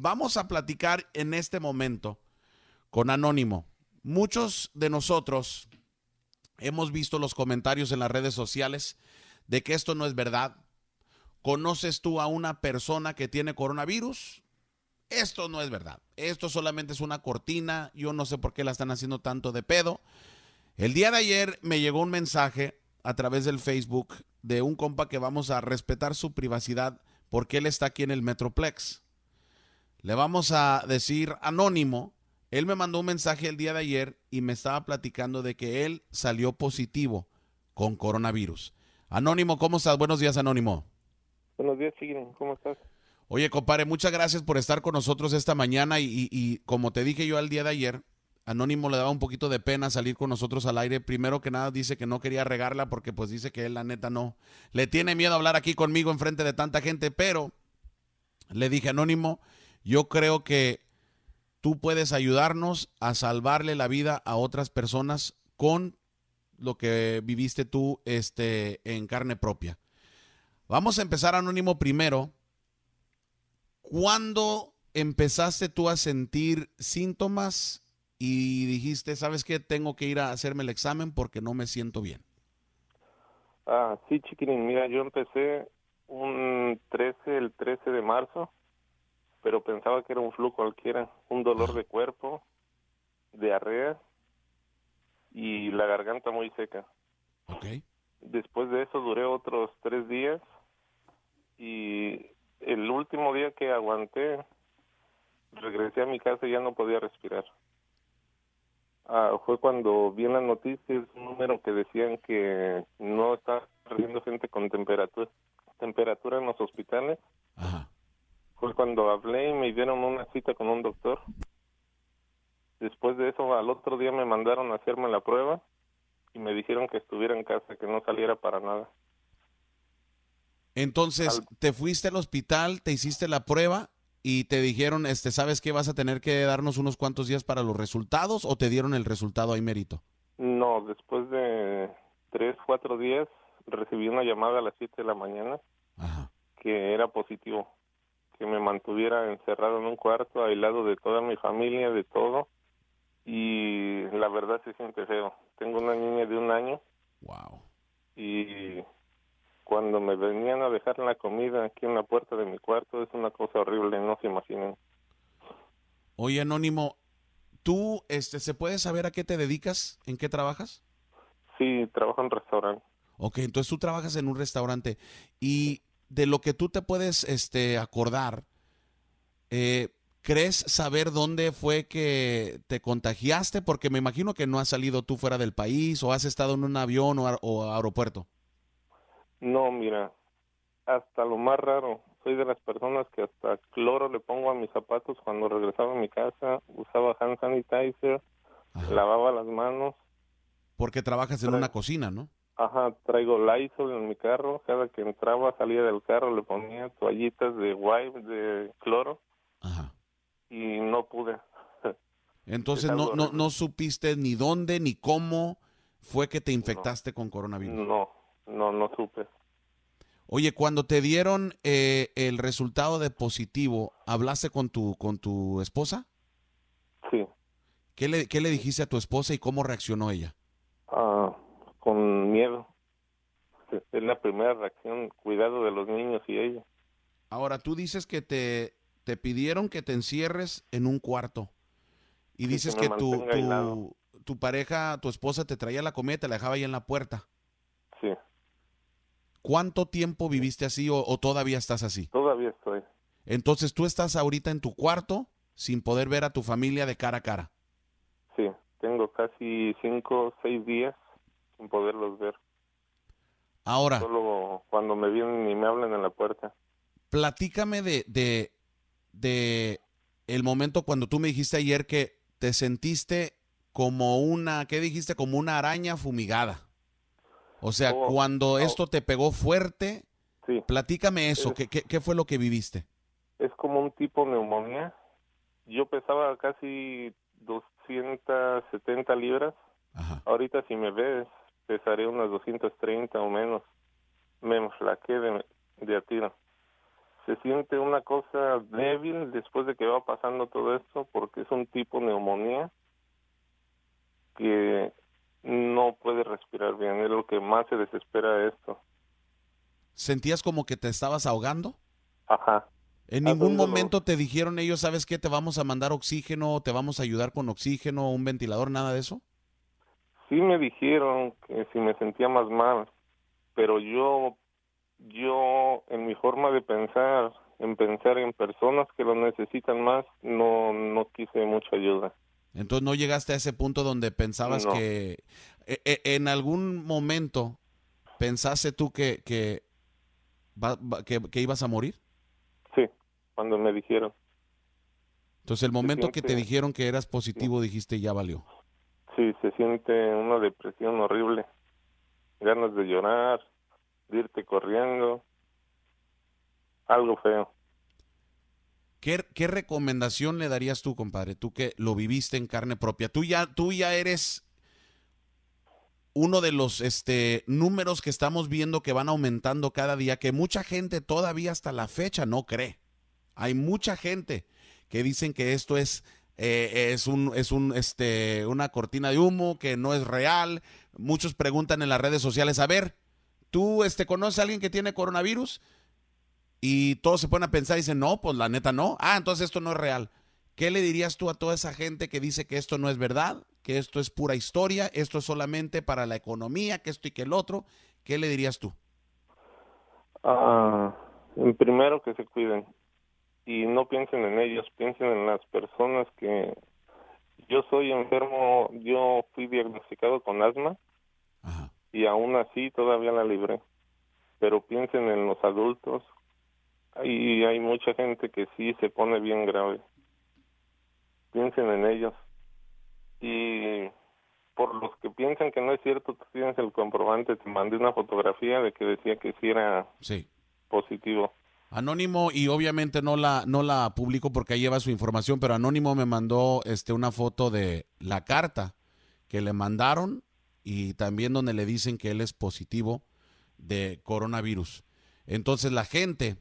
vamos a platicar en este momento con Anónimo. Muchos de nosotros hemos visto los comentarios en las redes sociales de que esto no es verdad. ¿Conoces tú a una persona que tiene coronavirus? Esto no es verdad. Esto solamente es una cortina. Yo no sé por qué la están haciendo tanto de pedo. El día de ayer me llegó un mensaje a través del Facebook de un compa que vamos a respetar su privacidad porque él está aquí en el Metroplex. Le vamos a decir anónimo. Él me mandó un mensaje el día de ayer y me estaba platicando de que él salió positivo con coronavirus. Anónimo, ¿cómo estás? Buenos días, Anónimo. Buenos días, Chigrin. ¿Cómo estás? Oye, compadre, muchas gracias por estar con nosotros esta mañana y, y, como te dije yo al día de ayer, Anónimo le daba un poquito de pena salir con nosotros al aire. Primero que nada dice que no quería regarla porque pues dice que él la neta no le tiene miedo hablar aquí conmigo en frente de tanta gente, pero le dije Anónimo, yo creo que tú puedes ayudarnos a salvarle la vida a otras personas con lo que viviste tú este en carne propia. Vamos a empezar Anónimo primero ¿Cuándo empezaste tú a sentir síntomas y dijiste, sabes qué, tengo que ir a hacerme el examen porque no me siento bien? Ah, sí, chiquitín, mira, yo empecé un 13, el 13 de marzo, pero pensaba que era un flu cualquiera, un dolor de cuerpo, diarrea y la garganta muy seca. Ok. Después de eso duré otros tres días y el último día que aguanté, regresé a mi casa y ya no podía respirar. Ah, fue cuando vi en las noticias un número que decían que no está perdiendo gente con temperatura, temperatura en los hospitales. Fue cuando hablé y me dieron una cita con un doctor. Después de eso, al otro día me mandaron a hacerme la prueba y me dijeron que estuviera en casa, que no saliera para nada. Entonces, te fuiste al hospital, te hiciste la prueba y te dijeron, este, ¿sabes qué? ¿Vas a tener que darnos unos cuantos días para los resultados o te dieron el resultado ahí mérito? No, después de tres, cuatro días recibí una llamada a las siete de la mañana que era positivo, que me mantuviera encerrado en un cuarto, aislado de toda mi familia, de todo. Y la verdad se siente feo. Tengo una niña de un año. Wow. Y cuando me venían a dejar la comida aquí en la puerta de mi cuarto es una cosa horrible, no se imaginen. Oye, Anónimo, ¿tú este, se puede saber a qué te dedicas? ¿En qué trabajas? Sí, trabajo en un restaurante. Ok, entonces tú trabajas en un restaurante y de lo que tú te puedes este, acordar, eh, ¿crees saber dónde fue que te contagiaste? Porque me imagino que no has salido tú fuera del país o has estado en un avión o, o aeropuerto. No, mira, hasta lo más raro. Soy de las personas que hasta cloro le pongo a mis zapatos cuando regresaba a mi casa, usaba hand sanitizer, lavaba las manos. Porque trabajas en una cocina, ¿no? Ajá, traigo Lysol en mi carro. Cada que entraba, salía del carro, le ponía toallitas de wipe, de cloro. Ajá. Y no pude. Entonces no, no, no supiste ni dónde ni cómo fue que te infectaste con coronavirus. No, no, no supe. Oye, cuando te dieron eh, el resultado de positivo, ¿hablaste con tu, con tu esposa? Sí. ¿Qué le, ¿Qué le dijiste a tu esposa y cómo reaccionó ella? Con miedo. Es la primera reacción, cuidado de los niños y ella. Ahora, tú dices que te, te pidieron que te encierres en un cuarto. Y dices que, tu, tu, tu, pareja, tu esposa te traía la comida y te la dejaba ahí en la puerta. Sí. ¿Cuánto tiempo viviste así o, todavía estás así? Todavía estoy. Entonces tú estás ahorita en tu cuarto sin poder ver a tu familia de cara a cara. Sí, tengo casi cinco o seis días sin poderlos ver. Ahora. Solo cuando me vienen y me hablan en la puerta. Platícame de, de, de el momento cuando tú me dijiste ayer que te sentiste como una, ¿qué dijiste? Como una araña fumigada. O sea, oh, cuando oh. esto te pegó fuerte, platícame eso, ¿qué, ¿qué, fue lo que viviste? Es como un tipo neumonía. Yo pesaba casi 270 libras. Ahorita si me ves, pesaré unas 230 o menos. Me flaqué de, de a tiro. se siente una cosa débil después de que va pasando todo esto porque es un tipo neumonía que no puede respirar bien, es lo que más se desespera de esto. ¿Sentías como que te estabas ahogando? Ajá. ¿En ningún momento te dijeron ellos, sabes qué, te vamos a mandar oxígeno, te vamos a ayudar con oxígeno, un ventilador, nada de eso? Sí me dijeron que si me sentía más mal, pero yo, yo en mi forma de pensar, en pensar en personas que lo necesitan más, no, no quise mucha ayuda. Entonces no llegaste a ese punto donde pensabas que e, e, en algún momento pensaste tú que, que, que, ibas a morir. Sí, cuando me dijeron. Entonces el momento que te dijeron que eras positivo dijiste ya valió. Sí, se siente una depresión horrible, ganas de llorar, irte corriendo, algo feo. ¿Qué, recomendación le darías tú, compadre? Tú que lo viviste en carne propia. Tú ya, tú ya eres uno de los este, números que estamos viendo que van aumentando cada día, que mucha gente todavía hasta la fecha no cree. Hay mucha gente que dicen que esto es, eh, es, un, es un, este, una cortina de humo, que no es real. Muchos preguntan en las redes sociales, a ver, ¿tú este, conoces a alguien que tiene coronavirus? Y todos se ponen a pensar y dicen, no, pues la neta no. Ah, entonces esto no es real. ¿Qué le dirías tú a toda esa gente que dice que esto no es verdad, que esto es pura historia, esto es solamente para la economía, que esto y que el otro? ¿Qué le dirías tú? Ah, primero que se cuiden y no piensen en ellos, piensen en las personas que yo soy enfermo, yo fui diagnosticado con asma y aún así todavía la libré. Pero piensen en los adultos y hay mucha gente que sí se pone bien grave. Piensen en ellos. Y por los que piensan que no es cierto, tú tienes el comprobante, te mandé una fotografía de que decía que sí era sí. positivo. Anónimo y obviamente no la no la publico porque ahí lleva su información, pero Anónimo me mandó este una foto de la carta que le mandaron y también donde le dicen que él es positivo de coronavirus. Entonces la gente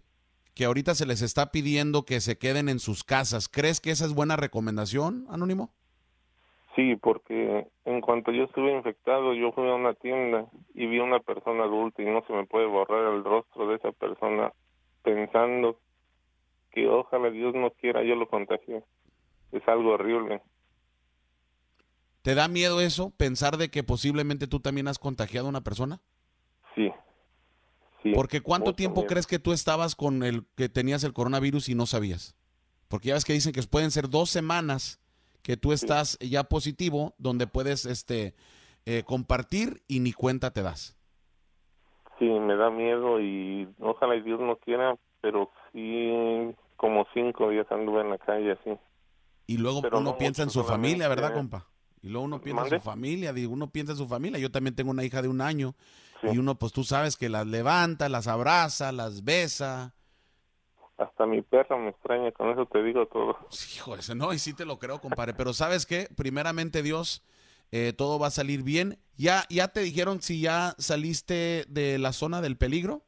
que ahorita se les está pidiendo que se queden en sus casas. ¿Crees que esa es buena recomendación, Anónimo? Sí, porque en cuanto yo estuve infectado, yo fui a una tienda y vi a una persona adulta y no se me puede borrar el rostro de esa persona pensando que ojalá Dios no quiera yo lo contagie. Es algo horrible. ¿Te da miedo eso, pensar de que posiblemente tú también has contagiado a una persona? Sí, porque ¿cuánto tiempo crees que tú estabas con el que tenías el coronavirus y no sabías? Porque ya ves que dicen que pueden ser dos semanas que tú estás ya positivo, donde puedes este eh, compartir y ni cuenta te das. Sí, me da miedo y ojalá y Dios no quiera, pero sí como cinco días anduve en la calle así. Y luego uno piensa en su familia, ¿verdad, compa? Y luego uno piensa en su familia, digo, uno piensa en su familia. Yo también tengo una hija de un año y uno, pues tú sabes que las levanta, las abraza, las besa. Hasta mi perro me extraña, con eso te digo todo. Hijo, ese no, y sí te lo creo, compadre. Pero ¿sabes qué? Primeramente, Dios, eh, todo va a salir bien. ¿Ya, ¿Ya te dijeron si ya saliste de la zona del peligro?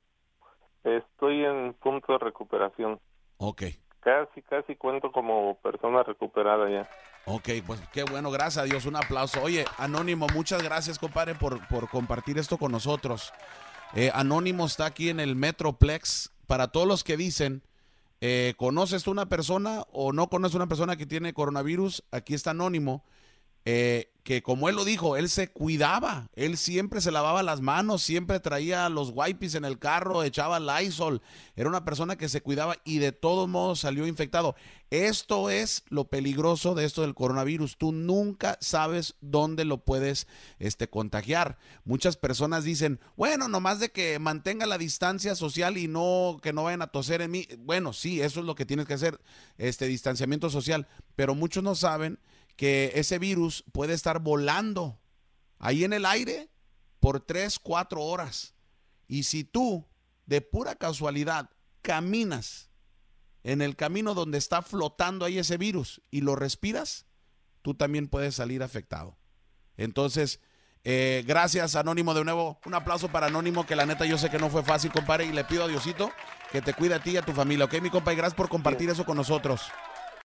Estoy en punto de recuperación. Ok. Casi, casi cuento como persona recuperada ya. Ok, pues qué bueno, gracias a Dios, un aplauso. Oye, Anónimo, muchas gracias, compadre, por, por compartir esto con nosotros. Eh, Anónimo está aquí en el Metroplex. Para todos los que dicen, eh, ¿conoces una persona o no conoces una persona que tiene coronavirus? Aquí está Anónimo. Eh, que como él lo dijo, él se cuidaba, él siempre se lavaba las manos, siempre traía los wipes en el carro, echaba Lysol, era una persona que se cuidaba y de todos modos salió infectado. Esto es lo peligroso de esto del coronavirus, tú nunca sabes dónde lo puedes este, contagiar. Muchas personas dicen, bueno, nomás de que mantenga la distancia social y no que no vayan a toser en mí. Bueno, sí, eso es lo que tienes que hacer, este distanciamiento social, pero muchos no saben que ese virus puede estar volando ahí en el aire por tres, cuatro horas. Y si tú, de pura casualidad, caminas en el camino donde está flotando ahí ese virus y lo respiras, tú también puedes salir afectado. Entonces, Eh, gracias, Anónimo, de nuevo. Un aplauso para Anónimo, que la neta yo sé que no fue fácil, compadre, y le pido a Diosito que te cuide a ti y a tu familia, ¿ok, mi compa? Y gracias por compartir eso con nosotros.